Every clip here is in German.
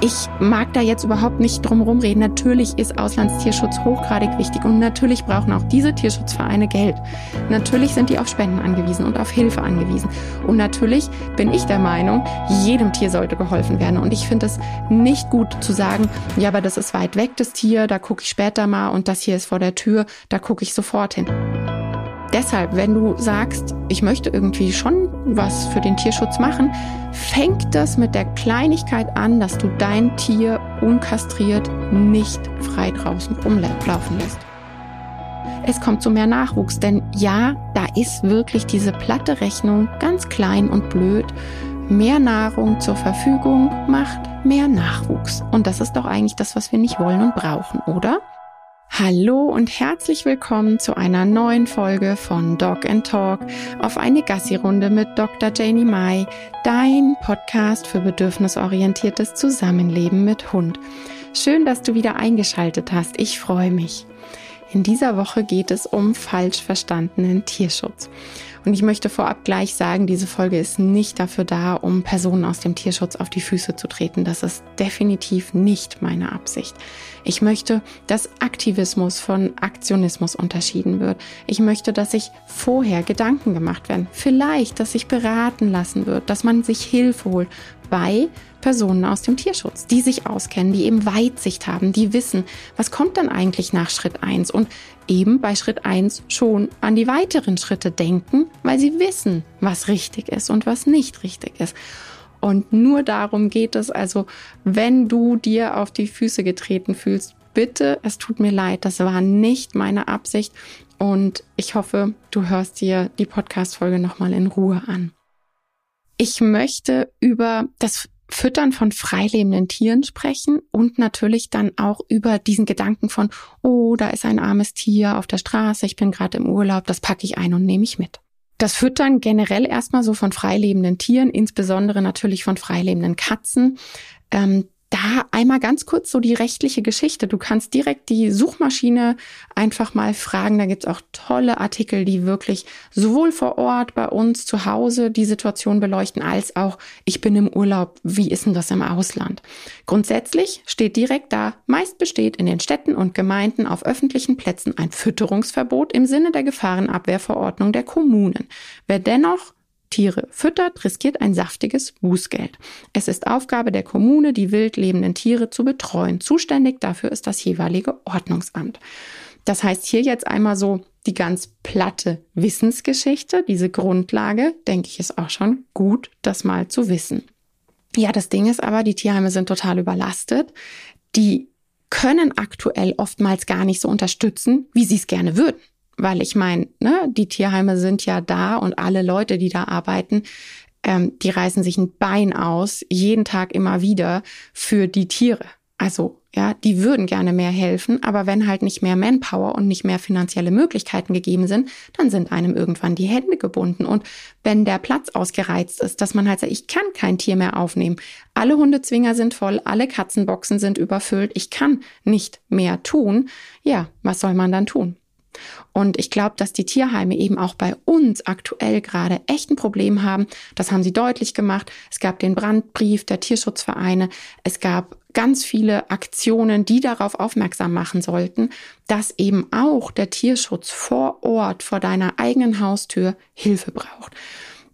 ich mag da jetzt überhaupt nicht drum rumreden. Natürlich ist Auslandstierschutz hochgradig wichtig und natürlich brauchen auch diese Tierschutzvereine Geld. Natürlich sind die auf Spenden angewiesen und auf Hilfe angewiesen. Und natürlich bin ich der Meinung, jedem Tier sollte geholfen werden. Und ich finde es nicht gut zu sagen, ja, aber das ist weit weg, das Tier, da gucke ich später mal und das hier ist vor der Tür, da gucke ich sofort hin. Deshalb, wenn du sagst, ich möchte irgendwie schon was für den Tierschutz machen, fängt das mit der Kleinigkeit an, dass du dein Tier unkastriert nicht frei draußen rumlaufen lässt. Es kommt zu mehr Nachwuchs, denn ja, da ist wirklich diese platte Rechnung ganz klein und blöd. Mehr Nahrung zur Verfügung macht mehr Nachwuchs. Und das ist doch eigentlich das, was wir nicht wollen und brauchen, oder? Hallo und herzlich willkommen zu einer neuen Folge von Dog and Talk auf eine Gassi-Runde mit Dr. Janie Mai, dein Podcast für bedürfnisorientiertes Zusammenleben mit Hund. Schön, dass du wieder eingeschaltet hast. Ich freue mich. In dieser Woche geht es um falsch verstandenen Tierschutz. Und ich möchte vorab gleich sagen, diese Folge ist nicht dafür da, um Personen aus dem Tierschutz auf die Füße zu treten. Das ist definitiv nicht meine Absicht. Ich möchte, dass Aktivismus von Aktionismus unterschieden wird. Ich möchte, dass sich vorher Gedanken gemacht werden. Vielleicht, dass sich beraten lassen wird, dass man sich Hilfe holt bei Personen aus dem Tierschutz, die sich auskennen, die eben Weitsicht haben, die wissen, was kommt dann eigentlich nach Schritt eins und eben bei Schritt eins schon an die weiteren Schritte denken, weil sie wissen, was richtig ist und was nicht richtig ist. Und nur darum geht es also, wenn du dir auf die Füße getreten fühlst, bitte, es tut mir leid, das war nicht meine Absicht und ich hoffe, du hörst dir die Podcast-Folge nochmal in Ruhe an. Ich möchte über das Füttern von freilebenden Tieren sprechen und natürlich dann auch über diesen Gedanken von, oh, da ist ein armes Tier auf der Straße, ich bin gerade im Urlaub, das packe ich ein und nehme ich mit. Das Füttern generell erstmal so von freilebenden Tieren, insbesondere natürlich von freilebenden Katzen, ähm, da einmal ganz kurz so die rechtliche Geschichte. Du kannst direkt die Suchmaschine einfach mal fragen. Da gibt's auch tolle Artikel, die wirklich sowohl vor Ort bei uns zu Hause die Situation beleuchten, als auch ich bin im Urlaub. Wie ist denn das im Ausland? Grundsätzlich steht direkt da, meist besteht in den Städten und Gemeinden auf öffentlichen Plätzen ein Fütterungsverbot im Sinne der Gefahrenabwehrverordnung der Kommunen. Wer dennoch Tiere füttert, riskiert ein saftiges Bußgeld. Es ist Aufgabe der Kommune, die wild lebenden Tiere zu betreuen. Zuständig dafür ist das jeweilige Ordnungsamt. Das heißt hier jetzt einmal so die ganz platte Wissensgeschichte, diese Grundlage, denke ich, ist auch schon gut, das mal zu wissen. Ja, das Ding ist aber, die Tierheime sind total überlastet. Die können aktuell oftmals gar nicht so unterstützen, wie sie es gerne würden. Weil ich meine, ne, die Tierheime sind ja da und alle Leute, die da arbeiten, ähm, die reißen sich ein Bein aus, jeden Tag immer wieder für die Tiere. Also, ja, die würden gerne mehr helfen, aber wenn halt nicht mehr Manpower und nicht mehr finanzielle Möglichkeiten gegeben sind, dann sind einem irgendwann die Hände gebunden. Und wenn der Platz ausgereizt ist, dass man halt sagt, ich kann kein Tier mehr aufnehmen, alle Hundezwinger sind voll, alle Katzenboxen sind überfüllt, ich kann nicht mehr tun, ja, was soll man dann tun? Und ich glaube, dass die Tierheime eben auch bei uns aktuell gerade echt ein Problem haben. Das haben sie deutlich gemacht. Es gab den Brandbrief der Tierschutzvereine. Es gab ganz viele Aktionen, die darauf aufmerksam machen sollten, dass eben auch der Tierschutz vor Ort, vor deiner eigenen Haustür Hilfe braucht.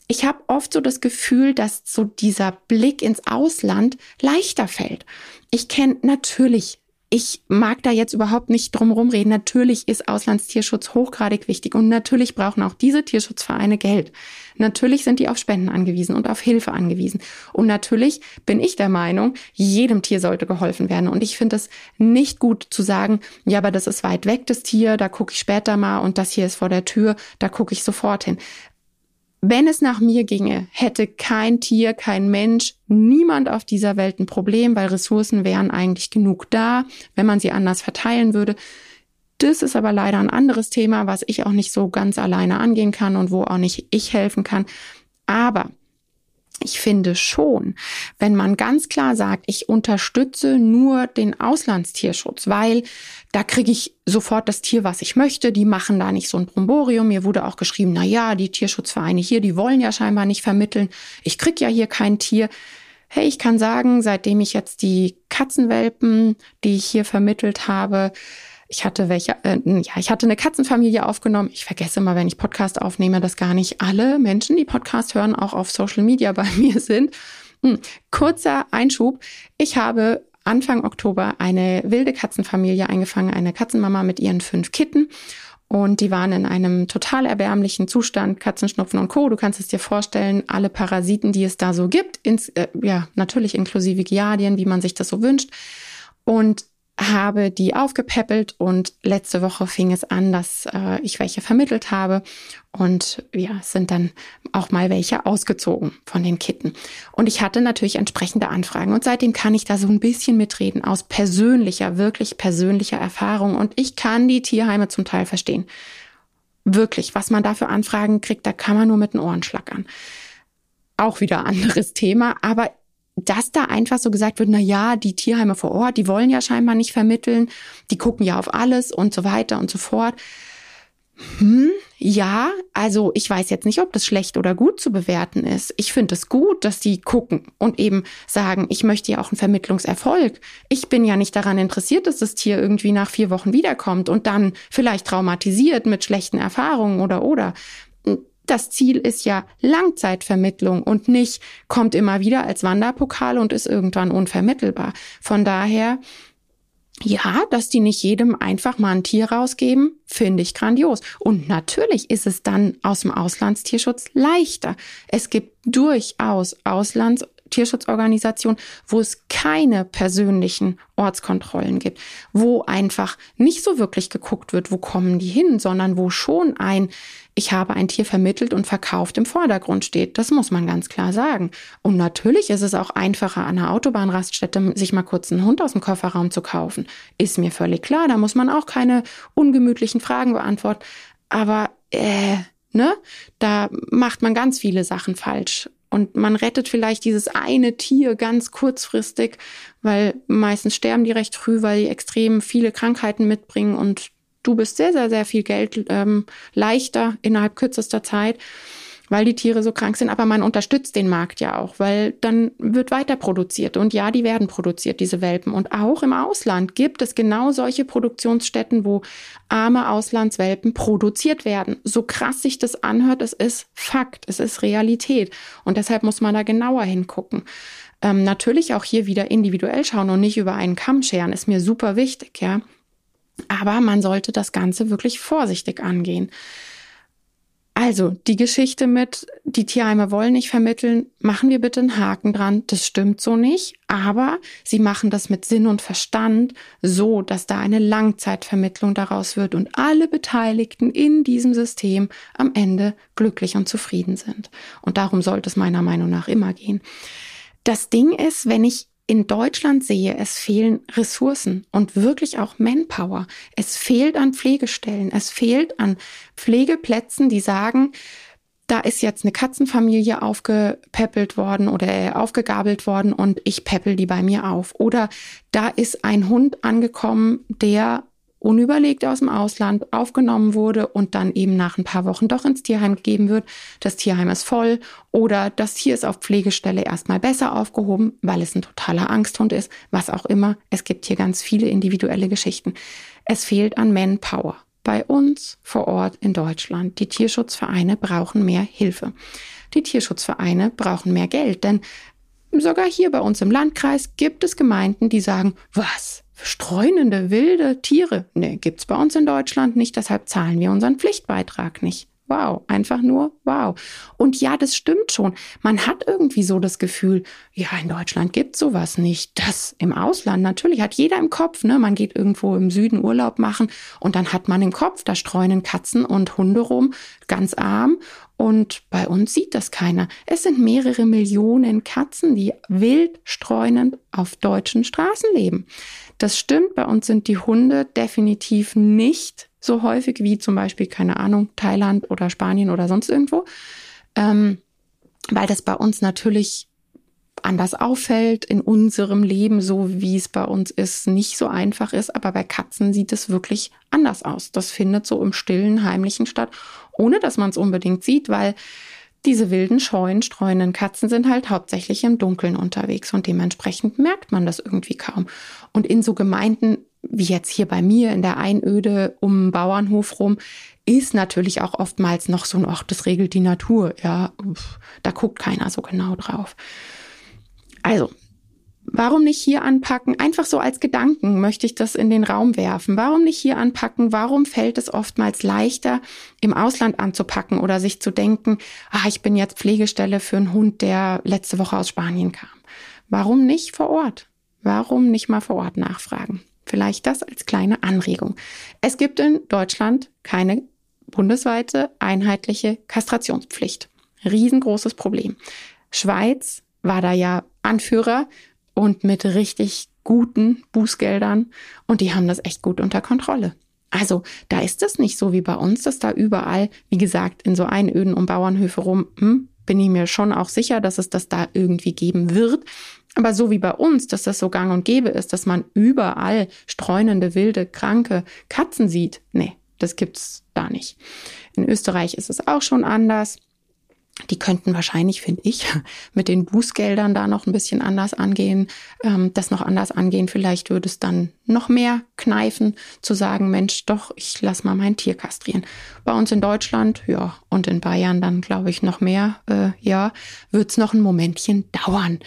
Ich habe oft so das Gefühl, dass so dieser Blick ins Ausland leichter fällt. Ich kenne natürlich ich mag da jetzt überhaupt nicht drum rumreden. Natürlich ist Auslandstierschutz hochgradig wichtig und natürlich brauchen auch diese Tierschutzvereine Geld. Natürlich sind die auf Spenden angewiesen und auf Hilfe angewiesen. Und natürlich bin ich der Meinung, jedem Tier sollte geholfen werden. Und ich finde es nicht gut zu sagen, ja, aber das ist weit weg, das Tier, da gucke ich später mal und das hier ist vor der Tür, da gucke ich sofort hin. Wenn es nach mir ginge, hätte kein Tier, kein Mensch, niemand auf dieser Welt ein Problem, weil Ressourcen wären eigentlich genug da, wenn man sie anders verteilen würde. Das ist aber leider ein anderes Thema, was ich auch nicht so ganz alleine angehen kann und wo auch nicht ich helfen kann. Aber ich finde schon, wenn man ganz klar sagt, ich unterstütze nur den Auslandstierschutz, weil da kriege ich sofort das Tier, was ich möchte. Die machen da nicht so ein Bromborium. Mir wurde auch geschrieben, na ja, die Tierschutzvereine hier, die wollen ja scheinbar nicht vermitteln. Ich krieg ja hier kein Tier. Hey, ich kann sagen, seitdem ich jetzt die Katzenwelpen, die ich hier vermittelt habe, ich hatte welche, äh, ja, ich hatte eine Katzenfamilie aufgenommen. Ich vergesse mal, wenn ich Podcast aufnehme, dass gar nicht alle Menschen, die Podcast hören, auch auf Social Media bei mir sind. Hm. Kurzer Einschub. Ich habe Anfang Oktober eine wilde Katzenfamilie eingefangen, eine Katzenmama mit ihren fünf Kitten. Und die waren in einem total erbärmlichen Zustand, Katzenschnupfen und Co. Du kannst es dir vorstellen, alle Parasiten, die es da so gibt, ins, äh, ja, natürlich inklusive Giardien, wie man sich das so wünscht. Und habe die aufgepäppelt und letzte Woche fing es an, dass äh, ich welche vermittelt habe und ja, sind dann auch mal welche ausgezogen von den Kitten. Und ich hatte natürlich entsprechende Anfragen und seitdem kann ich da so ein bisschen mitreden aus persönlicher, wirklich persönlicher Erfahrung und ich kann die Tierheime zum Teil verstehen. Wirklich, was man da für Anfragen kriegt, da kann man nur mit den Ohren schlackern. Auch wieder anderes Thema, aber dass da einfach so gesagt wird, na ja, die Tierheime vor Ort, die wollen ja scheinbar nicht vermitteln, die gucken ja auf alles und so weiter und so fort. Hm, ja, also ich weiß jetzt nicht, ob das schlecht oder gut zu bewerten ist. Ich finde es gut, dass die gucken und eben sagen, ich möchte ja auch einen Vermittlungserfolg. Ich bin ja nicht daran interessiert, dass das Tier irgendwie nach vier Wochen wiederkommt und dann vielleicht traumatisiert mit schlechten Erfahrungen oder oder das Ziel ist ja Langzeitvermittlung und nicht kommt immer wieder als Wanderpokal und ist irgendwann unvermittelbar. Von daher, ja, dass die nicht jedem einfach mal ein Tier rausgeben, finde ich grandios. Und natürlich ist es dann aus dem Auslandstierschutz leichter. Es gibt durchaus Auslands Tierschutzorganisation, wo es keine persönlichen Ortskontrollen gibt, wo einfach nicht so wirklich geguckt wird, wo kommen die hin, sondern wo schon ein ich habe ein Tier vermittelt und verkauft im Vordergrund steht. Das muss man ganz klar sagen. Und natürlich ist es auch einfacher, an einer Autobahnraststätte sich mal kurz einen Hund aus dem Kofferraum zu kaufen. Ist mir völlig klar. Da muss man auch keine ungemütlichen Fragen beantworten. Aber, äh, ne? Da macht man ganz viele Sachen falsch. Und man rettet vielleicht dieses eine Tier ganz kurzfristig, weil meistens sterben die recht früh, weil die extrem viele Krankheiten mitbringen. Und du bist sehr, sehr, sehr viel Geld ähm, leichter innerhalb kürzester Zeit weil die Tiere so krank sind, aber man unterstützt den Markt ja auch, weil dann wird weiter produziert. Und ja, die werden produziert, diese Welpen. Und auch im Ausland gibt es genau solche Produktionsstätten, wo arme Auslandswelpen produziert werden. So krass sich das anhört, es ist Fakt, es ist Realität. Und deshalb muss man da genauer hingucken. Ähm, natürlich auch hier wieder individuell schauen und nicht über einen Kamm scheren, ist mir super wichtig, ja. Aber man sollte das Ganze wirklich vorsichtig angehen. Also, die Geschichte mit, die Tierheime wollen nicht vermitteln, machen wir bitte einen Haken dran. Das stimmt so nicht. Aber sie machen das mit Sinn und Verstand so, dass da eine Langzeitvermittlung daraus wird und alle Beteiligten in diesem System am Ende glücklich und zufrieden sind. Und darum sollte es meiner Meinung nach immer gehen. Das Ding ist, wenn ich in Deutschland sehe, es fehlen Ressourcen und wirklich auch Manpower. Es fehlt an Pflegestellen, es fehlt an Pflegeplätzen, die sagen, da ist jetzt eine Katzenfamilie aufgepäppelt worden oder äh, aufgegabelt worden und ich peppel die bei mir auf. Oder da ist ein Hund angekommen, der unüberlegt aus dem Ausland aufgenommen wurde und dann eben nach ein paar Wochen doch ins Tierheim gegeben wird. Das Tierheim ist voll oder das Tier ist auf Pflegestelle erstmal besser aufgehoben, weil es ein totaler Angsthund ist, was auch immer. Es gibt hier ganz viele individuelle Geschichten. Es fehlt an Manpower. Bei uns vor Ort in Deutschland. Die Tierschutzvereine brauchen mehr Hilfe. Die Tierschutzvereine brauchen mehr Geld, denn sogar hier bei uns im Landkreis gibt es Gemeinden, die sagen, was? Streunende, wilde Tiere. Nee, gibt's bei uns in Deutschland nicht, deshalb zahlen wir unseren Pflichtbeitrag nicht. Wow, einfach nur wow. Und ja, das stimmt schon. Man hat irgendwie so das Gefühl, ja, in Deutschland gibt's sowas nicht. Das im Ausland natürlich hat jeder im Kopf, ne? Man geht irgendwo im Süden Urlaub machen und dann hat man im Kopf, da streunen Katzen und Hunde rum, ganz arm und bei uns sieht das keiner. Es sind mehrere Millionen Katzen, die wild streunend auf deutschen Straßen leben. Das stimmt, bei uns sind die Hunde definitiv nicht so häufig wie zum Beispiel, keine Ahnung, Thailand oder Spanien oder sonst irgendwo, ähm, weil das bei uns natürlich anders auffällt in unserem Leben, so wie es bei uns ist, nicht so einfach ist. Aber bei Katzen sieht es wirklich anders aus. Das findet so im stillen, heimlichen statt, ohne dass man es unbedingt sieht, weil diese wilden, scheuen, streuenden Katzen sind halt hauptsächlich im Dunkeln unterwegs und dementsprechend merkt man das irgendwie kaum. Und in so Gemeinden wie jetzt hier bei mir in der Einöde um den Bauernhof rum, ist natürlich auch oftmals noch so ein, ach, das regelt die Natur. Ja, da guckt keiner so genau drauf. Also, Warum nicht hier anpacken? Einfach so als Gedanken möchte ich das in den Raum werfen. Warum nicht hier anpacken? Warum fällt es oftmals leichter, im Ausland anzupacken oder sich zu denken, ah, ich bin jetzt Pflegestelle für einen Hund, der letzte Woche aus Spanien kam? Warum nicht vor Ort? Warum nicht mal vor Ort nachfragen? Vielleicht das als kleine Anregung. Es gibt in Deutschland keine bundesweite einheitliche Kastrationspflicht. Riesengroßes Problem. Schweiz war da ja Anführer und mit richtig guten Bußgeldern und die haben das echt gut unter Kontrolle. Also da ist es nicht so wie bei uns, dass da überall, wie gesagt, in so Einöden um Bauernhöfe rum, hm, bin ich mir schon auch sicher, dass es das da irgendwie geben wird. Aber so wie bei uns, dass das so gang und gäbe ist, dass man überall streunende, wilde, kranke Katzen sieht, nee, das gibt's da nicht. In Österreich ist es auch schon anders. Die könnten wahrscheinlich, finde ich, mit den Bußgeldern da noch ein bisschen anders angehen, ähm, das noch anders angehen. Vielleicht würde es dann noch mehr kneifen, zu sagen, Mensch, doch, ich lass mal mein Tier kastrieren. Bei uns in Deutschland, ja, und in Bayern dann, glaube ich, noch mehr, äh, ja, es noch ein Momentchen dauern.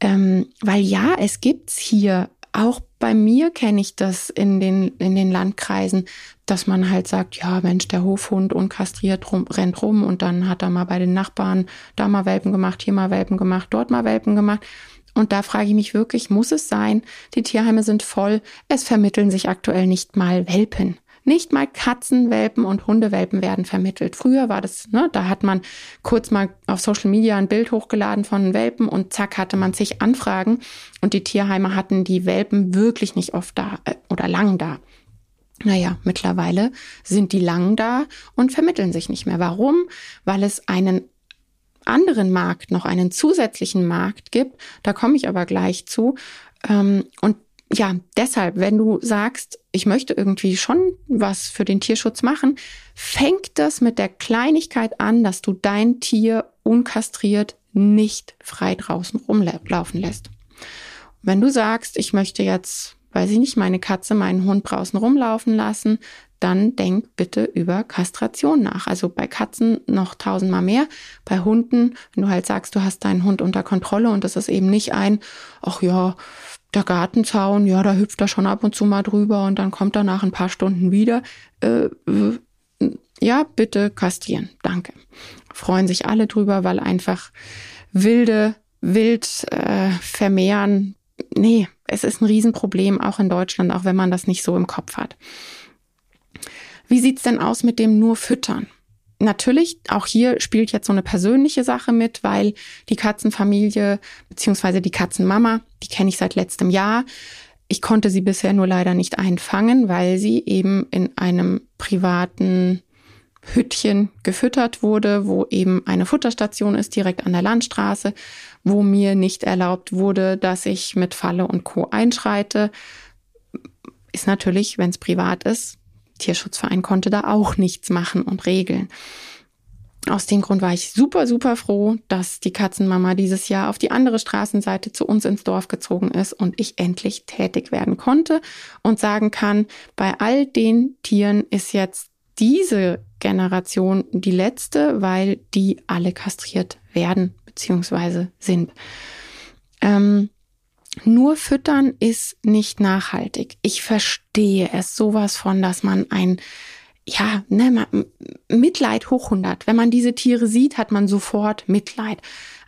Ähm, weil ja, es gibt's hier auch bei mir kenne ich das in den, in den Landkreisen, dass man halt sagt, ja, Mensch, der Hofhund unkastriert rum, rennt rum und dann hat er mal bei den Nachbarn da mal Welpen gemacht, hier mal Welpen gemacht, dort mal Welpen gemacht. Und da frage ich mich wirklich, muss es sein? Die Tierheime sind voll. Es vermitteln sich aktuell nicht mal Welpen. Nicht mal Katzenwelpen und Hundewelpen werden vermittelt. Früher war das, ne, da hat man kurz mal auf Social Media ein Bild hochgeladen von Welpen und zack hatte man sich Anfragen und die Tierheime hatten die Welpen wirklich nicht oft da äh, oder lang da. Naja, mittlerweile sind die lang da und vermitteln sich nicht mehr. Warum? Weil es einen anderen Markt, noch einen zusätzlichen Markt gibt. Da komme ich aber gleich zu. Ähm, und ja, deshalb, wenn du sagst, ich möchte irgendwie schon was für den Tierschutz machen, fängt das mit der Kleinigkeit an, dass du dein Tier unkastriert nicht frei draußen rumlaufen lässt. Wenn du sagst, ich möchte jetzt, weiß ich nicht, meine Katze, meinen Hund draußen rumlaufen lassen, dann denk bitte über Kastration nach. Also bei Katzen noch tausendmal mehr. Bei Hunden, wenn du halt sagst, du hast deinen Hund unter Kontrolle und das ist eben nicht ein, ach ja, der Gartenzaun, ja, da hüpft er schon ab und zu mal drüber und dann kommt er nach ein paar Stunden wieder. Äh, ja, bitte kastrieren. Danke. Freuen sich alle drüber, weil einfach wilde, wild äh, vermehren. Nee, es ist ein Riesenproblem, auch in Deutschland, auch wenn man das nicht so im Kopf hat. Wie sieht's denn aus mit dem nur Füttern? Natürlich, auch hier spielt jetzt so eine persönliche Sache mit, weil die Katzenfamilie beziehungsweise die Katzenmama, die kenne ich seit letztem Jahr. Ich konnte sie bisher nur leider nicht einfangen, weil sie eben in einem privaten Hüttchen gefüttert wurde, wo eben eine Futterstation ist, direkt an der Landstraße, wo mir nicht erlaubt wurde, dass ich mit Falle und Co. einschreite. Ist natürlich, wenn es privat ist, Tierschutzverein konnte da auch nichts machen und regeln. Aus dem Grund war ich super, super froh, dass die Katzenmama dieses Jahr auf die andere Straßenseite zu uns ins Dorf gezogen ist und ich endlich tätig werden konnte und sagen kann, bei all den Tieren ist jetzt diese Generation die letzte, weil die alle kastriert werden bzw. sind. Ähm, nur füttern ist nicht nachhaltig. Ich verstehe es sowas von, dass man ein ja, ne, Mitleid hoch 100. Wenn man diese Tiere sieht, hat man sofort Mitleid.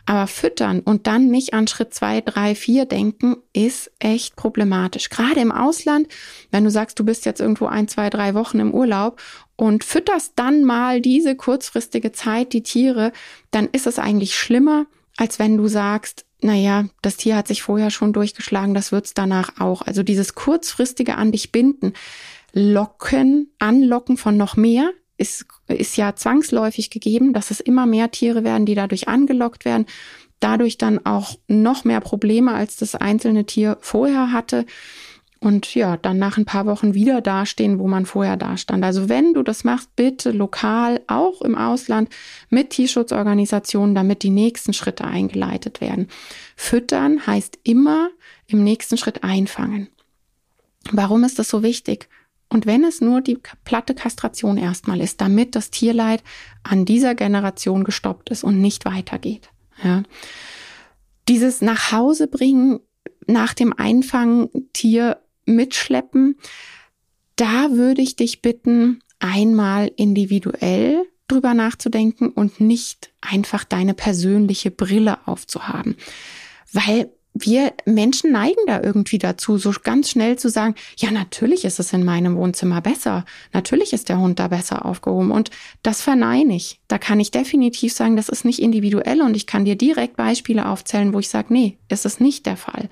Aber füttern und dann nicht an Schritt zwei, drei, vier denken, ist echt problematisch. Gerade im Ausland, wenn du sagst, du bist jetzt irgendwo ein, zwei, drei Wochen im Urlaub und fütterst dann mal diese kurzfristige Zeit die Tiere, dann ist es eigentlich schlimmer, als wenn du sagst, naja, das Tier hat sich vorher schon durchgeschlagen, das wird's danach auch. Also dieses kurzfristige an dich binden, locken, anlocken von noch mehr, ist, ist ja zwangsläufig gegeben, dass es immer mehr Tiere werden, die dadurch angelockt werden, dadurch dann auch noch mehr Probleme, als das einzelne Tier vorher hatte. Und ja, dann nach ein paar Wochen wieder dastehen, wo man vorher dastand. Also wenn du das machst, bitte lokal, auch im Ausland, mit Tierschutzorganisationen, damit die nächsten Schritte eingeleitet werden. Füttern heißt immer im nächsten Schritt einfangen. Warum ist das so wichtig? Und wenn es nur die platte Kastration erstmal ist, damit das Tierleid an dieser Generation gestoppt ist und nicht weitergeht. Ja. Dieses nach Hause bringen nach dem Einfangen Tier mitschleppen, da würde ich dich bitten, einmal individuell drüber nachzudenken und nicht einfach deine persönliche Brille aufzuhaben. Weil wir Menschen neigen da irgendwie dazu, so ganz schnell zu sagen, ja, natürlich ist es in meinem Wohnzimmer besser. Natürlich ist der Hund da besser aufgehoben. Und das verneine ich. Da kann ich definitiv sagen, das ist nicht individuell und ich kann dir direkt Beispiele aufzählen, wo ich sage, nee, ist es nicht der Fall.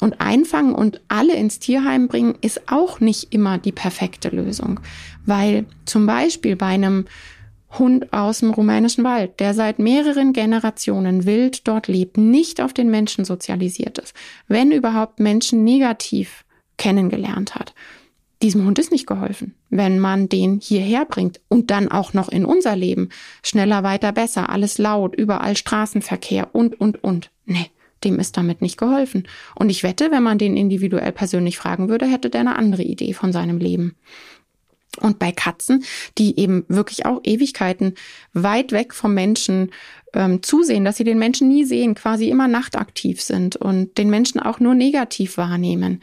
Und einfangen und alle ins Tierheim bringen ist auch nicht immer die perfekte Lösung, weil zum Beispiel bei einem Hund aus dem rumänischen Wald, der seit mehreren Generationen wild dort lebt, nicht auf den Menschen sozialisiert ist, wenn überhaupt Menschen negativ kennengelernt hat. Diesem Hund ist nicht geholfen, wenn man den hierher bringt und dann auch noch in unser Leben. Schneller, weiter, besser, alles laut, überall Straßenverkehr und, und, und. Nee dem ist damit nicht geholfen. Und ich wette, wenn man den individuell persönlich fragen würde, hätte der eine andere Idee von seinem Leben. Und bei Katzen, die eben wirklich auch Ewigkeiten weit weg vom Menschen ähm, zusehen, dass sie den Menschen nie sehen, quasi immer nachtaktiv sind und den Menschen auch nur negativ wahrnehmen,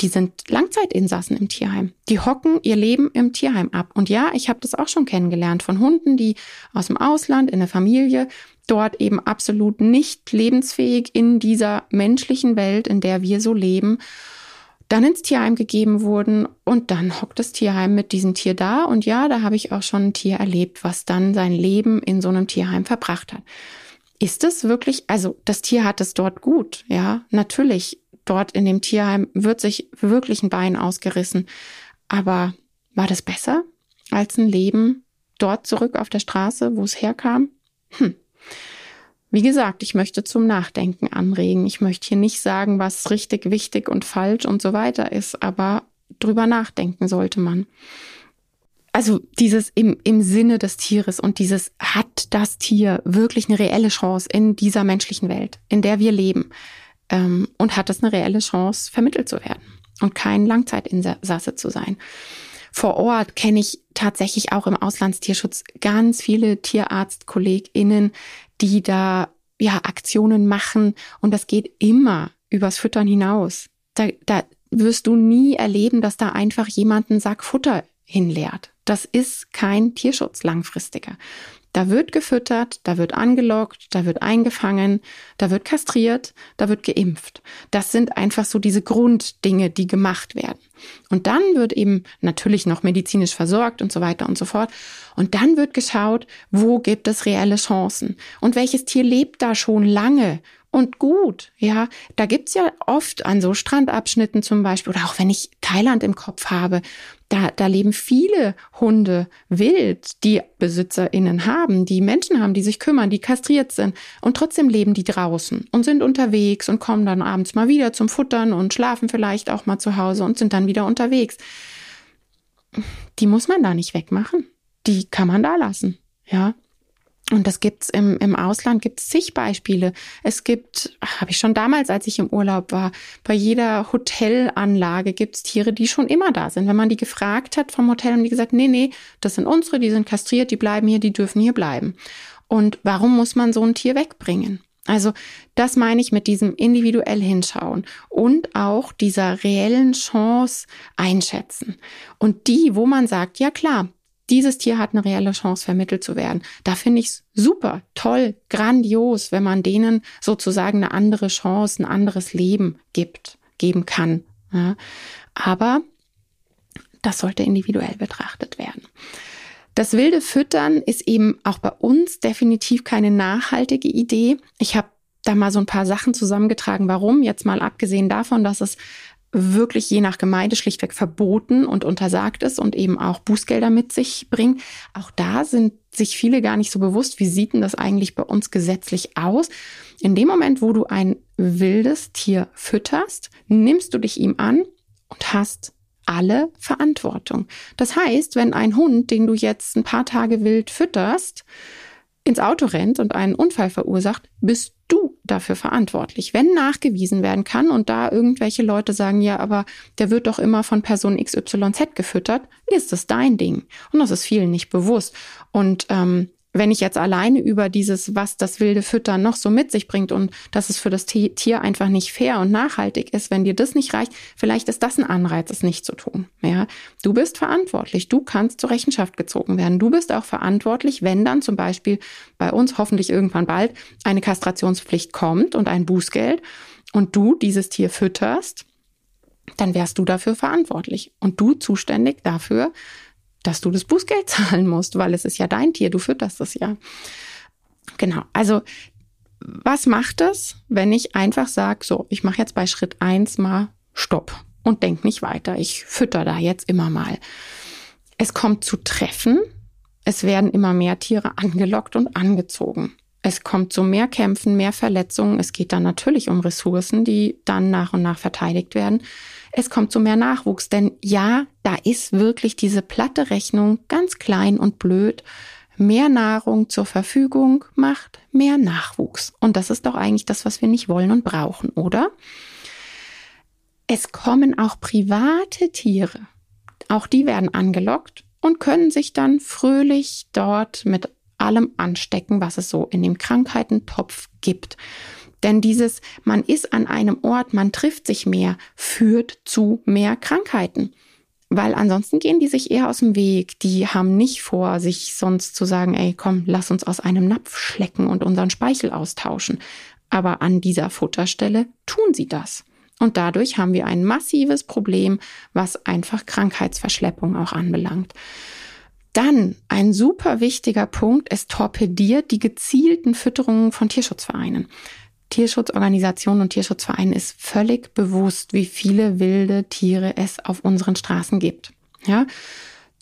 die sind Langzeitinsassen im Tierheim. Die hocken ihr Leben im Tierheim ab. Und ja, ich habe das auch schon kennengelernt von Hunden, die aus dem Ausland in der Familie dort eben absolut nicht lebensfähig in dieser menschlichen Welt, in der wir so leben, dann ins Tierheim gegeben wurden und dann hockt das Tierheim mit diesem Tier da und ja, da habe ich auch schon ein Tier erlebt, was dann sein Leben in so einem Tierheim verbracht hat. Ist es wirklich, also das Tier hat es dort gut, ja, natürlich, dort in dem Tierheim wird sich wirklich ein Bein ausgerissen, aber war das besser als ein Leben dort zurück auf der Straße, wo es herkam? Hm, wie gesagt, ich möchte zum Nachdenken anregen. Ich möchte hier nicht sagen, was richtig, wichtig und falsch und so weiter ist, aber drüber nachdenken sollte man. Also dieses im, im Sinne des Tieres und dieses hat das Tier wirklich eine reelle Chance in dieser menschlichen Welt, in der wir leben ähm, und hat es eine reelle Chance, vermittelt zu werden und kein Langzeitinsasse zu sein. Vor Ort kenne ich tatsächlich auch im Auslandstierschutz ganz viele TierarztkollegInnen, die da ja Aktionen machen und das geht immer übers Füttern hinaus. Da, da wirst du nie erleben, dass da einfach jemand einen Sack Futter hinleert. Das ist kein Tierschutz langfristiger. Da wird gefüttert, da wird angelockt, da wird eingefangen, da wird kastriert, da wird geimpft. Das sind einfach so diese Grunddinge, die gemacht werden. Und dann wird eben natürlich noch medizinisch versorgt und so weiter und so fort. Und dann wird geschaut, wo gibt es reelle Chancen und welches Tier lebt da schon lange und gut. Ja, da gibt's ja oft an so Strandabschnitten zum Beispiel oder auch wenn ich Thailand im Kopf habe, da, da leben viele Hunde wild, die BesitzerInnen haben, die Menschen haben, die sich kümmern, die kastriert sind. Und trotzdem leben die draußen und sind unterwegs und kommen dann abends mal wieder zum Futtern und schlafen vielleicht auch mal zu Hause und sind dann wieder unterwegs. Die muss man da nicht wegmachen. Die kann man da lassen. Ja. Und das gibt's im, im Ausland, gibt's zig Beispiele. Es gibt, habe ich schon damals, als ich im Urlaub war, bei jeder Hotelanlage gibt's Tiere, die schon immer da sind. Wenn man die gefragt hat vom Hotel, haben die gesagt, nee, nee, das sind unsere, die sind kastriert, die bleiben hier, die dürfen hier bleiben. Und warum muss man so ein Tier wegbringen? Also das meine ich mit diesem individuell hinschauen und auch dieser reellen Chance einschätzen. Und die, wo man sagt, ja klar, dieses Tier hat eine reelle Chance, vermittelt zu werden. Da finde ich es super, toll, grandios, wenn man denen sozusagen eine andere Chance, ein anderes Leben gibt, geben kann. Ja. Aber das sollte individuell betrachtet werden. Das wilde Füttern ist eben auch bei uns definitiv keine nachhaltige Idee. Ich habe da mal so ein paar Sachen zusammengetragen, warum. Jetzt mal abgesehen davon, dass es wirklich je nach Gemeinde schlichtweg verboten und untersagt ist und eben auch Bußgelder mit sich bringt. Auch da sind sich viele gar nicht so bewusst, wie sieht denn das eigentlich bei uns gesetzlich aus? In dem Moment, wo du ein wildes Tier fütterst, nimmst du dich ihm an, und hast alle Verantwortung. Das heißt, wenn ein Hund, den du jetzt ein paar Tage wild fütterst, ins Auto rennt und einen Unfall verursacht, bist dafür verantwortlich. Wenn nachgewiesen werden kann und da irgendwelche Leute sagen, ja, aber der wird doch immer von Person XYZ gefüttert, ist es dein Ding. Und das ist vielen nicht bewusst. Und ähm, wenn ich jetzt alleine über dieses, was das wilde Füttern noch so mit sich bringt und dass es für das Tier einfach nicht fair und nachhaltig ist, wenn dir das nicht reicht, vielleicht ist das ein Anreiz, es nicht zu tun. Ja, du bist verantwortlich. Du kannst zur Rechenschaft gezogen werden. Du bist auch verantwortlich, wenn dann zum Beispiel bei uns hoffentlich irgendwann bald eine Kastrationspflicht kommt und ein Bußgeld und du dieses Tier fütterst, dann wärst du dafür verantwortlich und du zuständig dafür, dass du das Bußgeld zahlen musst, weil es ist ja dein Tier, du fütterst es ja. Genau, also was macht es, wenn ich einfach sage, so, ich mache jetzt bei Schritt eins mal Stopp und denk nicht weiter, ich fütter da jetzt immer mal. Es kommt zu Treffen, es werden immer mehr Tiere angelockt und angezogen. Es kommt zu mehr Kämpfen, mehr Verletzungen. Es geht dann natürlich um Ressourcen, die dann nach und nach verteidigt werden. Es kommt zu mehr Nachwuchs, denn ja, da ist wirklich diese platte Rechnung ganz klein und blöd. Mehr Nahrung zur Verfügung macht mehr Nachwuchs. Und das ist doch eigentlich das, was wir nicht wollen und brauchen, oder? Es kommen auch private Tiere. Auch die werden angelockt und können sich dann fröhlich dort mit allem anstecken, was es so in dem Krankheitentopf gibt. Denn dieses, man ist an einem Ort, man trifft sich mehr, führt zu mehr Krankheiten. Weil ansonsten gehen die sich eher aus dem Weg. Die haben nicht vor, sich sonst zu sagen, ey, komm, lass uns aus einem Napf schlecken und unseren Speichel austauschen. Aber an dieser Futterstelle tun sie das. Und dadurch haben wir ein massives Problem, was einfach Krankheitsverschleppung auch anbelangt. Dann ein super wichtiger Punkt, es torpediert die gezielten Fütterungen von Tierschutzvereinen. Tierschutzorganisationen und Tierschutzvereinen ist völlig bewusst, wie viele wilde Tiere es auf unseren Straßen gibt. Ja,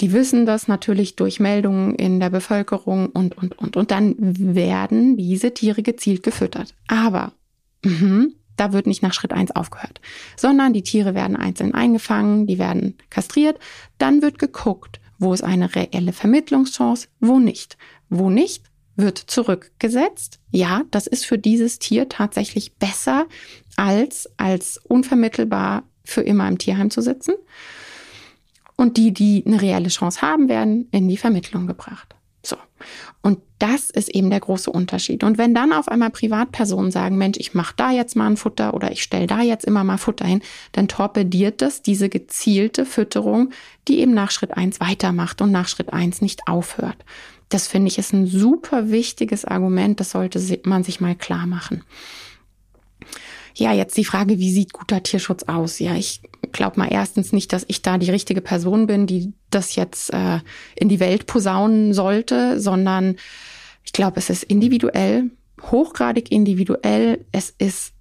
die wissen das natürlich durch Meldungen in der Bevölkerung und, und, und. Und dann werden diese Tiere gezielt gefüttert. Aber mh, da wird nicht nach Schritt eins aufgehört, sondern die Tiere werden einzeln eingefangen, die werden kastriert. Dann wird geguckt, wo ist eine reelle Vermittlungschance, wo nicht. Wo nicht, wird zurückgesetzt. Ja, das ist für dieses Tier tatsächlich besser, als als unvermittelbar für immer im Tierheim zu sitzen. Und die, die eine reelle Chance haben, werden in die Vermittlung gebracht. So. Und das ist eben der große Unterschied. Und wenn dann auf einmal Privatpersonen sagen, Mensch, ich mache da jetzt mal ein Futter oder ich stelle da jetzt immer mal Futter hin, dann torpediert das diese gezielte Fütterung, die eben nach Schritt eins weitermacht und nach Schritt eins nicht aufhört. Das finde ich ist ein super wichtiges Argument, das sollte man sich mal klar machen. Ja, jetzt die Frage, wie sieht guter Tierschutz aus? Ja, ich glaube mal erstens nicht, dass ich da die richtige Person bin, die das jetzt äh, in die Welt posaunen sollte, sondern ich glaube, es ist individuell, hochgradig individuell. Es ist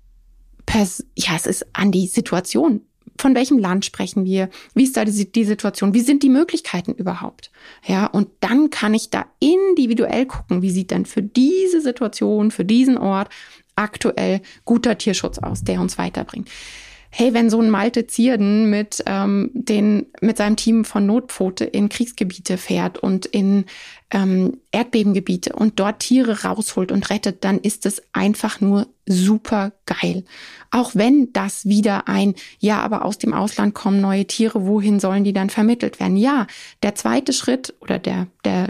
pers ja, es ist an die Situation. Von welchem Land sprechen wir? Wie ist da die, die Situation? Wie sind die Möglichkeiten überhaupt? Ja, und dann kann ich da individuell gucken, wie sieht denn für diese Situation, für diesen Ort aktuell guter Tierschutz aus, der uns weiterbringt. Hey, wenn so ein Malte Zierden mit, ähm, den, mit seinem Team von Notpfote in Kriegsgebiete fährt und in ähm, Erdbebengebiete und dort Tiere rausholt und rettet, dann ist es einfach nur super geil. Auch wenn das wieder ein, ja, aber aus dem Ausland kommen neue Tiere, wohin sollen die dann vermittelt werden? Ja, der zweite Schritt oder der, der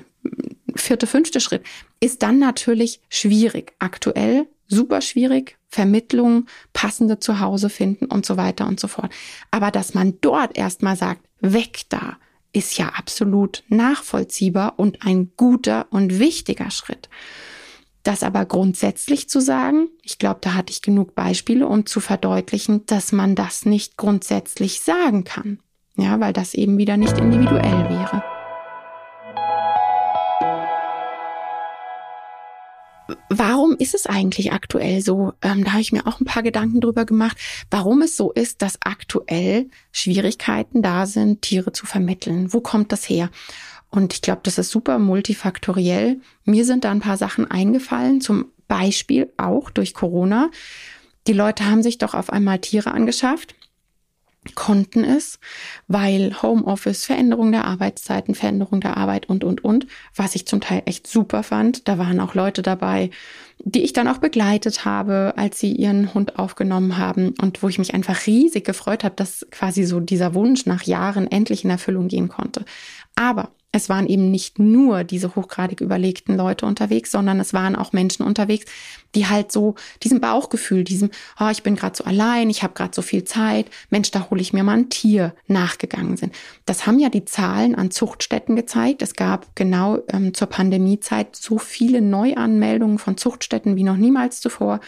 vierte, fünfte Schritt ist dann natürlich schwierig. Aktuell super schwierig, Vermittlung, passende Zuhause finden und so weiter und so fort. Aber dass man dort erstmal sagt, weg da, ist ja absolut nachvollziehbar und ein guter und wichtiger Schritt. Das aber grundsätzlich zu sagen, ich glaube, da hatte ich genug Beispiele, um zu verdeutlichen, dass man das nicht grundsätzlich sagen kann. Ja, weil das eben wieder nicht individuell wäre. Warum ist es eigentlich aktuell so? Ähm, da habe ich mir auch ein paar Gedanken drüber gemacht, warum es so ist, dass aktuell Schwierigkeiten da sind, Tiere zu vermitteln. Wo kommt das her? Und ich glaube, das ist super multifaktoriell. Mir sind da ein paar Sachen eingefallen, zum Beispiel auch durch Corona. Die Leute haben sich doch auf einmal Tiere angeschafft konnten es, weil Homeoffice, Veränderung der Arbeitszeiten, Veränderung der Arbeit und, und, und, was ich zum Teil echt super fand. Da waren auch Leute dabei, die ich dann auch begleitet habe, als sie ihren Hund aufgenommen haben und wo ich mich einfach riesig gefreut habe, dass quasi so dieser Wunsch nach Jahren endlich in Erfüllung gehen konnte. Aber es waren eben nicht nur diese hochgradig überlegten Leute unterwegs, sondern es waren auch Menschen unterwegs, die halt so diesem Bauchgefühl, diesem, oh, ich bin gerade so allein, ich habe gerade so viel Zeit, Mensch, da hole ich mir mal ein Tier nachgegangen sind. Das haben ja die Zahlen an Zuchtstätten gezeigt. Es gab genau ähm, zur Pandemiezeit so viele Neuanmeldungen von Zuchtstätten wie noch niemals zuvor.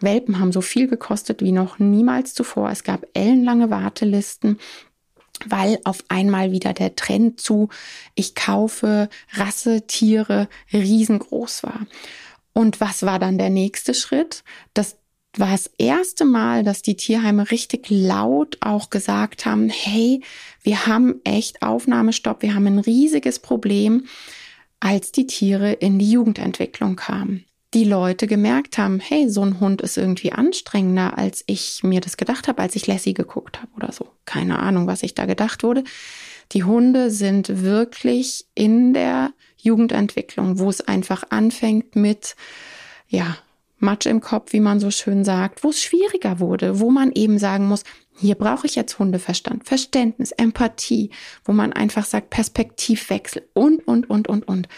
Welpen haben so viel gekostet wie noch niemals zuvor. Es gab ellenlange Wartelisten weil auf einmal wieder der Trend zu ich kaufe Rassetiere riesengroß war. Und was war dann der nächste Schritt? Das war das erste Mal, dass die Tierheime richtig laut auch gesagt haben, hey, wir haben echt Aufnahmestopp, wir haben ein riesiges Problem, als die Tiere in die Jugendentwicklung kamen die Leute gemerkt haben, hey, so ein Hund ist irgendwie anstrengender, als ich mir das gedacht habe, als ich Lassie geguckt habe oder so. Keine Ahnung, was ich da gedacht wurde. Die Hunde sind wirklich in der Jugendentwicklung, wo es einfach anfängt mit, ja, Matsch im Kopf, wie man so schön sagt, wo es schwieriger wurde, wo man eben sagen muss, hier brauche ich jetzt Hundeverstand, Verständnis, Empathie, wo man einfach sagt, Perspektivwechsel und, und, und, und, und.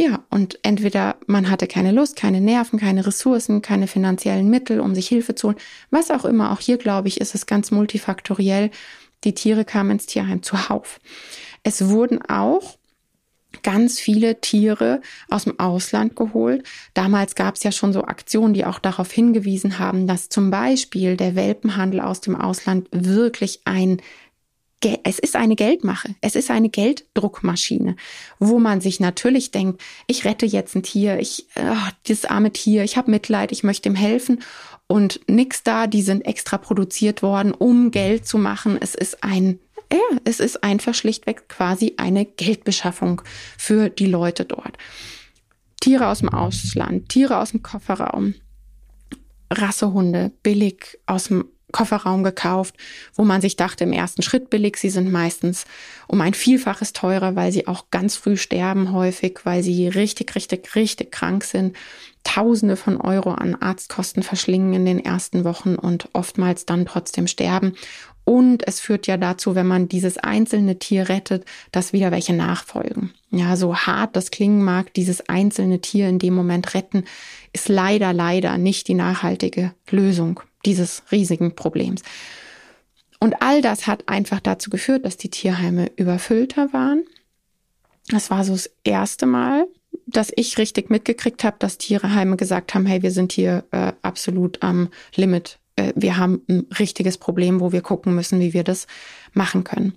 Ja, und entweder man hatte keine Lust, keine Nerven, keine Ressourcen, keine finanziellen Mittel, um sich Hilfe zu holen, was auch immer. Auch hier, glaube ich, ist es ganz multifaktoriell. Die Tiere kamen ins Tierheim zuhauf. Es wurden auch ganz viele Tiere aus dem Ausland geholt. Damals gab es ja schon so Aktionen, die auch darauf hingewiesen haben, dass zum Beispiel der Welpenhandel aus dem Ausland wirklich ein es ist eine Geldmache, es ist eine Gelddruckmaschine, wo man sich natürlich denkt, ich rette jetzt ein Tier, ich, oh, dieses arme Tier, ich habe Mitleid, ich möchte ihm helfen und nix da, die sind extra produziert worden, um Geld zu machen. Es ist ein, ja, es ist einfach schlichtweg quasi eine Geldbeschaffung für die Leute dort. Tiere aus dem Ausland, Tiere aus dem Kofferraum, Rassehunde, billig aus dem Kofferraum gekauft, wo man sich dachte, im ersten Schritt billig. Sie sind meistens um ein Vielfaches teurer, weil sie auch ganz früh sterben häufig, weil sie richtig, richtig, richtig krank sind. Tausende von Euro an Arztkosten verschlingen in den ersten Wochen und oftmals dann trotzdem sterben. Und es führt ja dazu, wenn man dieses einzelne Tier rettet, dass wieder welche nachfolgen. Ja, so hart das klingen mag, dieses einzelne Tier in dem Moment retten, ist leider, leider nicht die nachhaltige Lösung dieses riesigen Problems. Und all das hat einfach dazu geführt, dass die Tierheime überfüllter waren. Das war so das erste Mal, dass ich richtig mitgekriegt habe, dass Tierheime gesagt haben, hey, wir sind hier äh, absolut am Limit. Äh, wir haben ein richtiges Problem, wo wir gucken müssen, wie wir das machen können.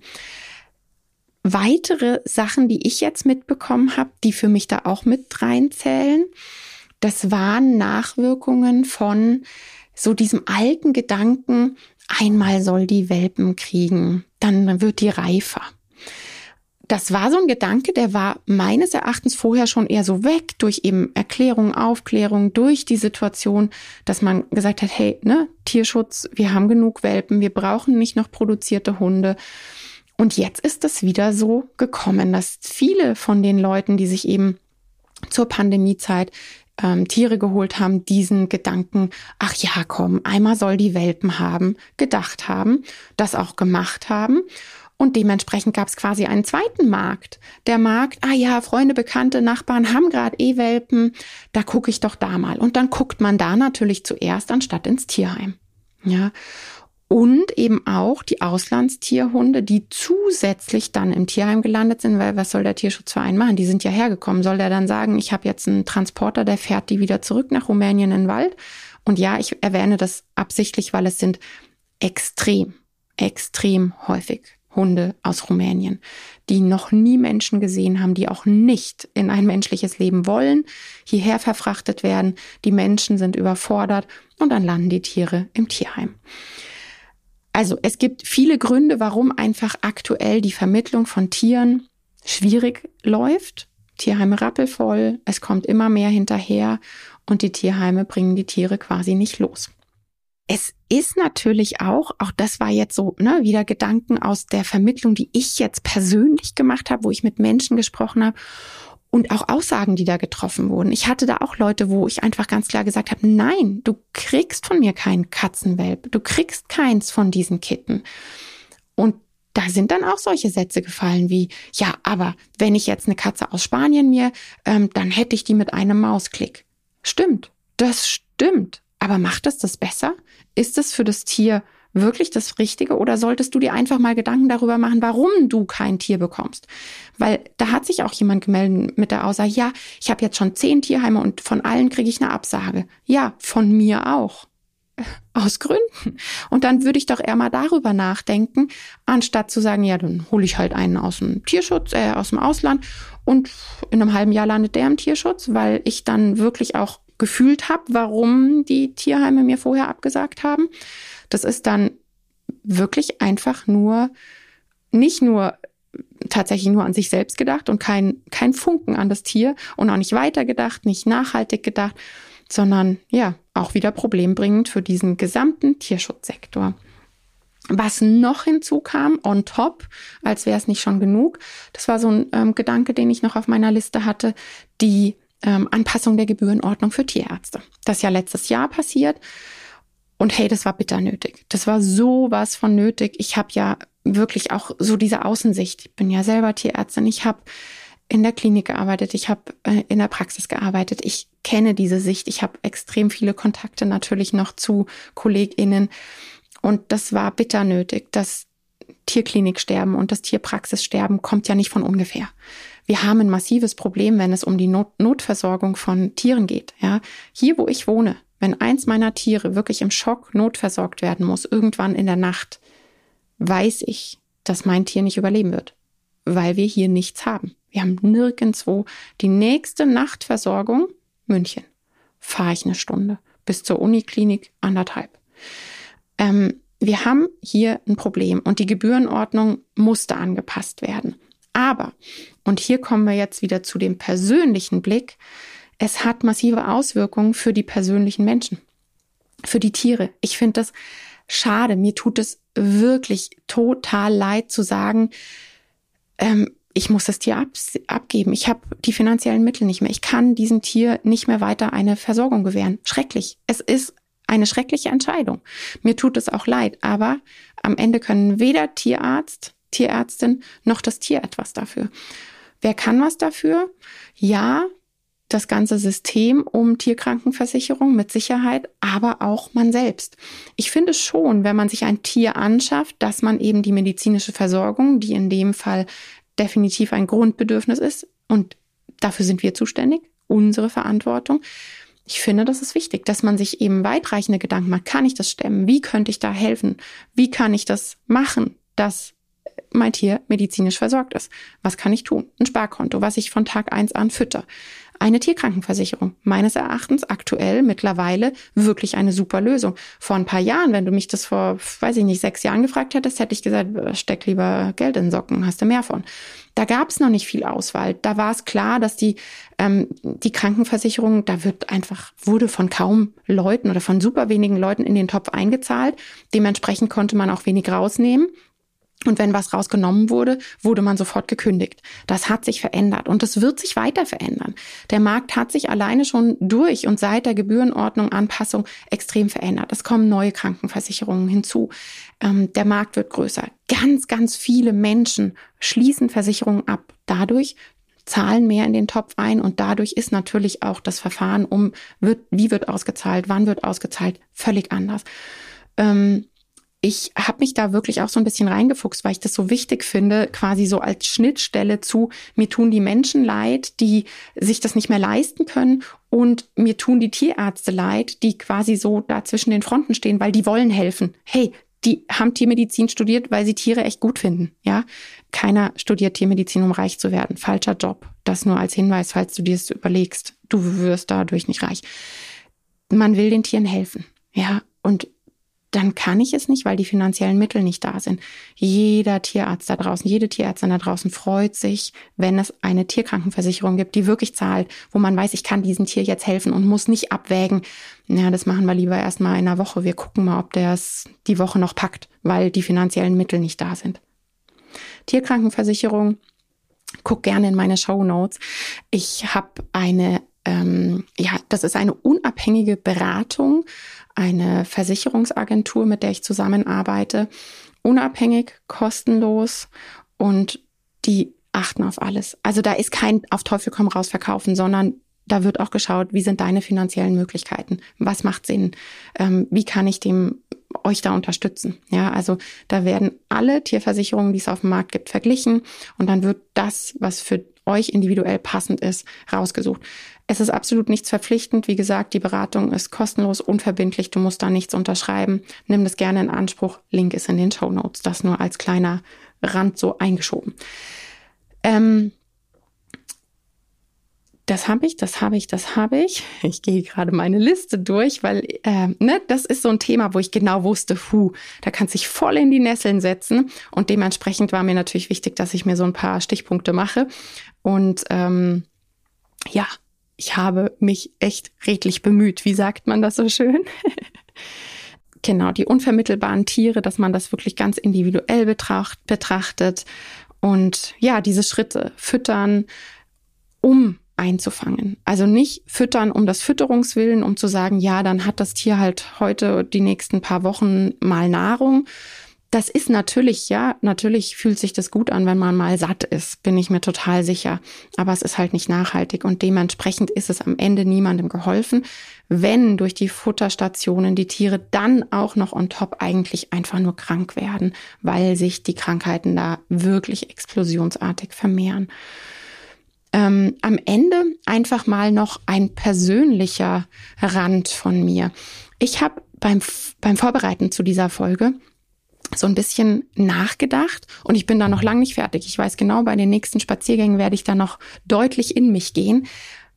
Weitere Sachen, die ich jetzt mitbekommen habe, die für mich da auch mit reinzählen, das waren Nachwirkungen von so diesem alten Gedanken, einmal soll die Welpen kriegen, dann wird die reifer. Das war so ein Gedanke, der war meines Erachtens vorher schon eher so weg durch eben Erklärung, Aufklärung, durch die Situation, dass man gesagt hat, hey, ne, Tierschutz, wir haben genug Welpen, wir brauchen nicht noch produzierte Hunde. Und jetzt ist es wieder so gekommen, dass viele von den Leuten, die sich eben zur Pandemiezeit ähm, Tiere geholt haben, diesen Gedanken, ach ja, komm, einmal soll die Welpen haben, gedacht haben, das auch gemacht haben. Und dementsprechend gab es quasi einen zweiten Markt. Der Markt, ah ja, Freunde, Bekannte, Nachbarn haben gerade E-Welpen, da gucke ich doch da mal. Und dann guckt man da natürlich zuerst anstatt ins Tierheim. Ja. Und eben auch die Auslandstierhunde, die zusätzlich dann im Tierheim gelandet sind, weil was soll der Tierschutzverein machen? Die sind ja hergekommen. Soll der dann sagen, ich habe jetzt einen Transporter, der fährt die wieder zurück nach Rumänien in den Wald? Und ja, ich erwähne das absichtlich, weil es sind extrem, extrem häufig Hunde aus Rumänien, die noch nie Menschen gesehen haben, die auch nicht in ein menschliches Leben wollen, hierher verfrachtet werden. Die Menschen sind überfordert und dann landen die Tiere im Tierheim. Also es gibt viele Gründe, warum einfach aktuell die Vermittlung von Tieren schwierig läuft. Tierheime rappelvoll, es kommt immer mehr hinterher und die Tierheime bringen die Tiere quasi nicht los. es ist natürlich auch, auch das war jetzt so, ne, wieder Gedanken aus der Vermittlung, die ich jetzt persönlich gemacht habe, wo ich mit Menschen gesprochen habe und auch Aussagen, die da getroffen wurden. Ich hatte da auch Leute, wo ich einfach ganz klar gesagt habe, nein, du kriegst von mir keinen Katzenwelp, du kriegst keins von diesen Kitten. Und da sind dann auch solche Sätze gefallen wie, ja, aber wenn ich jetzt eine Katze aus Spanien mir, ähm, dann hätte ich die mit einem Mausklick. Stimmt, das stimmt. Aber macht das das besser? Ist es für das Tier wirklich das Richtige oder solltest du dir einfach mal Gedanken darüber machen, warum du kein Tier bekommst? Weil da hat sich auch jemand gemeldet mit der Aussage, ja, ich habe jetzt schon zehn Tierheime und von allen kriege ich eine Absage. Ja, von mir auch. Aus Gründen. Und dann würde ich doch eher mal darüber nachdenken, anstatt zu sagen, ja, dann hole ich halt einen aus dem Tierschutz, äh, aus dem Ausland und in einem halben Jahr landet der im Tierschutz, weil ich dann wirklich auch gefühlt habe, warum die Tierheime mir vorher abgesagt haben. Das ist dann wirklich einfach nur, nicht nur tatsächlich nur an sich selbst gedacht und kein, kein Funken an das Tier und auch nicht weitergedacht, nicht nachhaltig gedacht, sondern ja, auch wieder problembringend für diesen gesamten Tierschutzsektor. Was noch hinzukam, on top, als wäre es nicht schon genug, das war so ein ähm, Gedanke, den ich noch auf meiner Liste hatte, die ähm, Anpassung der Gebührenordnung für Tierärzte. Das ist ja letztes Jahr passiert. Und hey, das war bitter nötig. Das war sowas von nötig. Ich habe ja wirklich auch so diese Außensicht. Ich bin ja selber Tierärztin. Ich habe in der Klinik gearbeitet. Ich habe äh, in der Praxis gearbeitet. Ich kenne diese Sicht. Ich habe extrem viele Kontakte natürlich noch zu KollegInnen. Und das war bitter nötig. Das Tierkliniksterben und das Tierpraxissterben kommt ja nicht von ungefähr. Wir haben ein massives Problem, wenn es um die Not Notversorgung von Tieren geht. Ja, hier, wo ich wohne, wenn eins meiner Tiere wirklich im Schock notversorgt werden muss, irgendwann in der Nacht, weiß ich, dass mein Tier nicht überleben wird, weil wir hier nichts haben. Wir haben nirgendwo die nächste Nachtversorgung, München, fahre ich eine Stunde bis zur Uniklinik anderthalb. Ähm, wir haben hier ein Problem und die Gebührenordnung musste angepasst werden. Aber, und hier kommen wir jetzt wieder zu dem persönlichen Blick, es hat massive Auswirkungen für die persönlichen Menschen, für die Tiere. Ich finde das schade. Mir tut es wirklich total leid zu sagen, ähm, ich muss das Tier ab, abgeben. Ich habe die finanziellen Mittel nicht mehr. Ich kann diesem Tier nicht mehr weiter eine Versorgung gewähren. Schrecklich. Es ist eine schreckliche Entscheidung. Mir tut es auch leid, aber am Ende können weder Tierarzt, Tierärztin noch das Tier etwas dafür. Wer kann was dafür? Ja, das ganze System um Tierkrankenversicherung mit Sicherheit, aber auch man selbst. Ich finde schon, wenn man sich ein Tier anschafft, dass man eben die medizinische Versorgung, die in dem Fall definitiv ein Grundbedürfnis ist, und dafür sind wir zuständig, unsere Verantwortung. Ich finde, das ist wichtig, dass man sich eben weitreichende Gedanken macht. Kann ich das stemmen? Wie könnte ich da helfen? Wie kann ich das machen, dass mein Tier medizinisch versorgt ist? Was kann ich tun? Ein Sparkonto, was ich von Tag eins an fütter eine Tierkrankenversicherung. Meines Erachtens aktuell mittlerweile wirklich eine super Lösung. Vor ein paar Jahren, wenn du mich das vor, weiß ich nicht, sechs Jahren gefragt hättest, hätte ich gesagt, äh, steck lieber Geld in Socken, hast du mehr von. Da gab es noch nicht viel Auswahl. Da war es klar, dass die, ähm, die Krankenversicherung, da wird einfach, wurde von kaum Leuten oder von super wenigen Leuten in den Topf eingezahlt. Dementsprechend konnte man auch wenig rausnehmen. Und wenn was rausgenommen wurde, wurde man sofort gekündigt. Das hat sich verändert und das wird sich weiter verändern. Der Markt hat sich alleine schon durch und seit der Gebührenordnung Anpassung extrem verändert. Es kommen neue Krankenversicherungen hinzu. Ähm, der Markt wird größer. Ganz, ganz viele Menschen schließen Versicherungen ab. Dadurch zahlen mehr in den Topf ein und dadurch ist natürlich auch das Verfahren um, wird, wie wird ausgezahlt, wann wird ausgezahlt, völlig anders. Ähm, ich habe mich da wirklich auch so ein bisschen reingefuchst, weil ich das so wichtig finde, quasi so als Schnittstelle zu, mir tun die Menschen leid, die sich das nicht mehr leisten können und mir tun die Tierärzte leid, die quasi so da zwischen den Fronten stehen, weil die wollen helfen. Hey, die haben Tiermedizin studiert, weil sie Tiere echt gut finden. Ja, keiner studiert Tiermedizin, um reich zu werden. Falscher Job. Das nur als Hinweis, falls du dir es überlegst. Du wirst dadurch nicht reich. Man will den Tieren helfen. Ja, und dann kann ich es nicht, weil die finanziellen Mittel nicht da sind. Jeder Tierarzt da draußen, jede Tierärztin da draußen freut sich, wenn es eine Tierkrankenversicherung gibt, die wirklich zahlt, wo man weiß, ich kann diesem Tier jetzt helfen und muss nicht abwägen. Ja, das machen wir lieber erstmal in einer Woche. Wir gucken mal, ob der es die Woche noch packt, weil die finanziellen Mittel nicht da sind. Tierkrankenversicherung, guck gerne in meine Show Notes. Ich habe eine ähm, ja, das ist eine unabhängige Beratung, eine Versicherungsagentur, mit der ich zusammenarbeite. Unabhängig, kostenlos und die achten auf alles. Also da ist kein auf Teufel komm raus verkaufen, sondern da wird auch geschaut, wie sind deine finanziellen Möglichkeiten? Was macht Sinn? Ähm, wie kann ich dem euch da unterstützen? Ja, also da werden alle Tierversicherungen, die es auf dem Markt gibt, verglichen und dann wird das, was für euch individuell passend ist, rausgesucht. Es ist absolut nichts verpflichtend. Wie gesagt, die Beratung ist kostenlos, unverbindlich. Du musst da nichts unterschreiben. Nimm das gerne in Anspruch. Link ist in den Show Notes. Das nur als kleiner Rand so eingeschoben. Ähm, das habe ich, das habe ich, das habe ich. Ich gehe gerade meine Liste durch, weil äh, ne, das ist so ein Thema, wo ich genau wusste, hu, da kannst dich voll in die Nesseln setzen. Und dementsprechend war mir natürlich wichtig, dass ich mir so ein paar Stichpunkte mache. Und ähm, ja, ich habe mich echt redlich bemüht. Wie sagt man das so schön? genau, die unvermittelbaren Tiere, dass man das wirklich ganz individuell betracht, betrachtet. Und ja, diese Schritte füttern, um einzufangen. Also nicht füttern um das Fütterungswillen, um zu sagen, ja, dann hat das Tier halt heute die nächsten paar Wochen mal Nahrung, das ist natürlich, ja, natürlich fühlt sich das gut an, wenn man mal satt ist, bin ich mir total sicher. Aber es ist halt nicht nachhaltig und dementsprechend ist es am Ende niemandem geholfen, wenn durch die Futterstationen die Tiere dann auch noch on top eigentlich einfach nur krank werden, weil sich die Krankheiten da wirklich explosionsartig vermehren. Ähm, am Ende einfach mal noch ein persönlicher Rand von mir. Ich habe beim, beim Vorbereiten zu dieser Folge so ein bisschen nachgedacht und ich bin da noch lang nicht fertig. Ich weiß genau, bei den nächsten Spaziergängen werde ich da noch deutlich in mich gehen,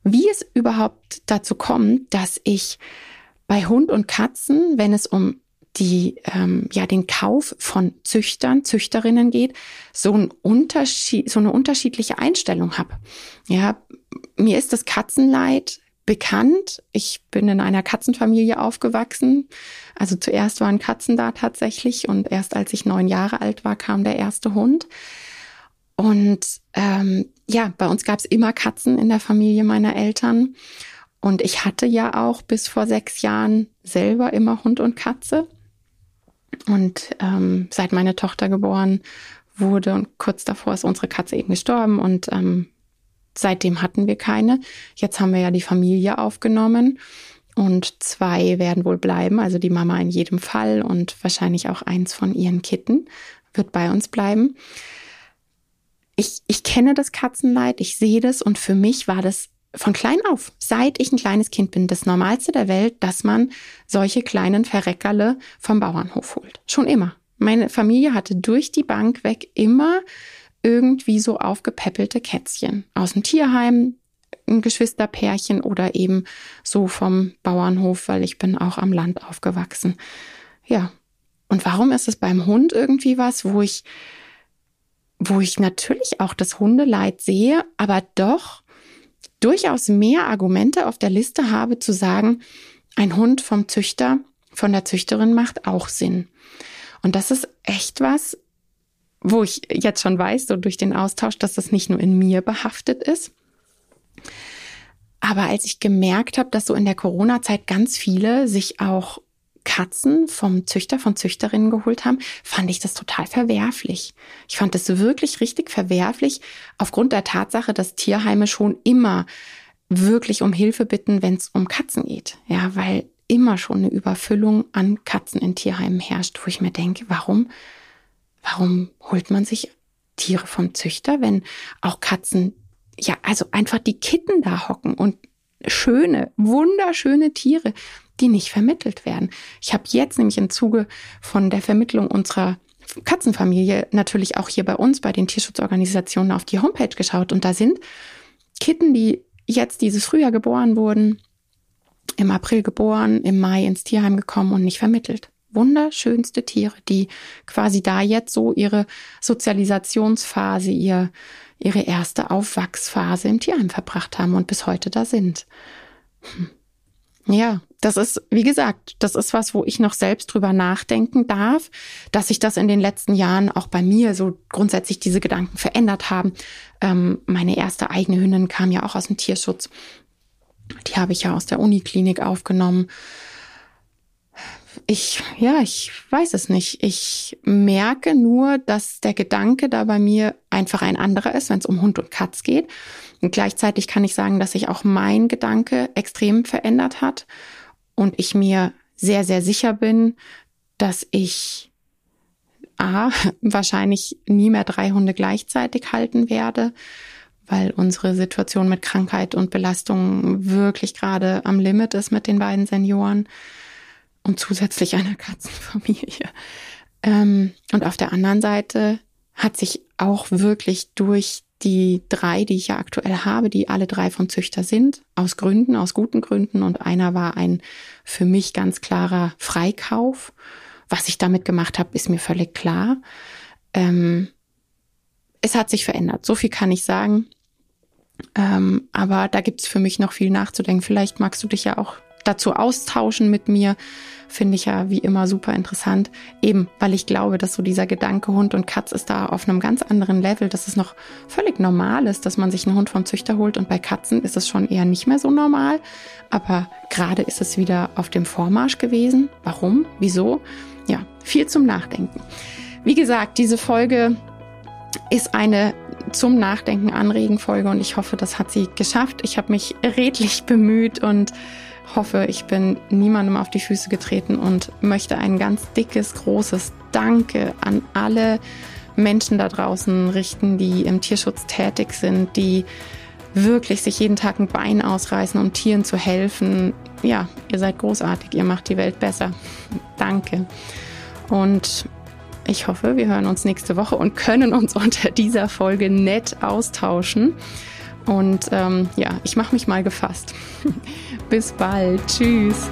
wie es überhaupt dazu kommt, dass ich bei Hund und Katzen, wenn es um die ähm, ja den Kauf von Züchtern, Züchterinnen geht, so ein Unterschied, so eine unterschiedliche Einstellung habe. Ja, mir ist das Katzenleid bekannt. Ich bin in einer Katzenfamilie aufgewachsen. Also zuerst waren Katzen da tatsächlich und erst als ich neun Jahre alt war, kam der erste Hund. Und ähm, ja, bei uns gab es immer Katzen in der Familie meiner Eltern. Und ich hatte ja auch bis vor sechs Jahren selber immer Hund und Katze. Und ähm, seit meine Tochter geboren wurde und kurz davor ist unsere Katze eben gestorben und ähm, Seitdem hatten wir keine. Jetzt haben wir ja die Familie aufgenommen und zwei werden wohl bleiben, also die Mama in jedem Fall und wahrscheinlich auch eins von ihren Kitten wird bei uns bleiben. Ich, ich kenne das Katzenleid, ich sehe das und für mich war das von klein auf, seit ich ein kleines Kind bin, das Normalste der Welt, dass man solche kleinen Verreckerle vom Bauernhof holt. Schon immer. Meine Familie hatte durch die Bank weg immer irgendwie so aufgepeppelte Kätzchen aus dem Tierheim, ein Geschwisterpärchen oder eben so vom Bauernhof, weil ich bin auch am Land aufgewachsen. Ja. Und warum ist es beim Hund irgendwie was, wo ich, wo ich natürlich auch das Hundeleid sehe, aber doch durchaus mehr Argumente auf der Liste habe zu sagen, ein Hund vom Züchter, von der Züchterin macht auch Sinn. Und das ist echt was, wo ich jetzt schon weiß, so durch den Austausch, dass das nicht nur in mir behaftet ist. Aber als ich gemerkt habe, dass so in der Corona-Zeit ganz viele sich auch Katzen vom Züchter, von Züchterinnen geholt haben, fand ich das total verwerflich. Ich fand das wirklich richtig verwerflich aufgrund der Tatsache, dass Tierheime schon immer wirklich um Hilfe bitten, wenn es um Katzen geht. Ja, weil immer schon eine Überfüllung an Katzen in Tierheimen herrscht, wo ich mir denke, warum Warum holt man sich Tiere vom Züchter, wenn auch Katzen, ja, also einfach die Kitten da hocken und schöne, wunderschöne Tiere, die nicht vermittelt werden. Ich habe jetzt nämlich im Zuge von der Vermittlung unserer Katzenfamilie natürlich auch hier bei uns bei den Tierschutzorganisationen auf die Homepage geschaut und da sind Kitten, die jetzt dieses Frühjahr geboren wurden, im April geboren, im Mai ins Tierheim gekommen und nicht vermittelt wunderschönste Tiere, die quasi da jetzt so ihre Sozialisationsphase, ihr, ihre erste Aufwachsphase im Tierheim verbracht haben und bis heute da sind. Hm. Ja, das ist, wie gesagt, das ist was, wo ich noch selbst drüber nachdenken darf, dass sich das in den letzten Jahren auch bei mir so grundsätzlich diese Gedanken verändert haben. Ähm, meine erste eigene Hündin kam ja auch aus dem Tierschutz. Die habe ich ja aus der Uniklinik aufgenommen ich, ja, ich weiß es nicht. Ich merke nur, dass der Gedanke da bei mir einfach ein anderer ist, wenn es um Hund und Katz geht. Und gleichzeitig kann ich sagen, dass sich auch mein Gedanke extrem verändert hat und ich mir sehr, sehr sicher bin, dass ich A, wahrscheinlich nie mehr drei Hunde gleichzeitig halten werde, weil unsere Situation mit Krankheit und Belastung wirklich gerade am Limit ist mit den beiden Senioren und zusätzlich einer Katzenfamilie. Ähm, und auf der anderen Seite hat sich auch wirklich durch die drei, die ich ja aktuell habe, die alle drei von Züchter sind, aus Gründen, aus guten Gründen. Und einer war ein für mich ganz klarer Freikauf. Was ich damit gemacht habe, ist mir völlig klar. Ähm, es hat sich verändert. So viel kann ich sagen. Ähm, aber da gibt's für mich noch viel nachzudenken. Vielleicht magst du dich ja auch dazu austauschen mit mir, finde ich ja wie immer super interessant. Eben, weil ich glaube, dass so dieser Gedanke Hund und Katz ist da auf einem ganz anderen Level, dass es noch völlig normal ist, dass man sich einen Hund vom Züchter holt und bei Katzen ist es schon eher nicht mehr so normal. Aber gerade ist es wieder auf dem Vormarsch gewesen. Warum? Wieso? Ja, viel zum Nachdenken. Wie gesagt, diese Folge ist eine zum Nachdenken anregen Folge und ich hoffe, das hat sie geschafft. Ich habe mich redlich bemüht und hoffe, ich bin niemandem auf die Füße getreten und möchte ein ganz dickes, großes Danke an alle Menschen da draußen richten, die im Tierschutz tätig sind, die wirklich sich jeden Tag ein Bein ausreißen, um Tieren zu helfen. Ja, ihr seid großartig, ihr macht die Welt besser. Danke. Und ich hoffe, wir hören uns nächste Woche und können uns unter dieser Folge nett austauschen. Und ähm, ja, ich mache mich mal gefasst. Bis bald. Tschüss.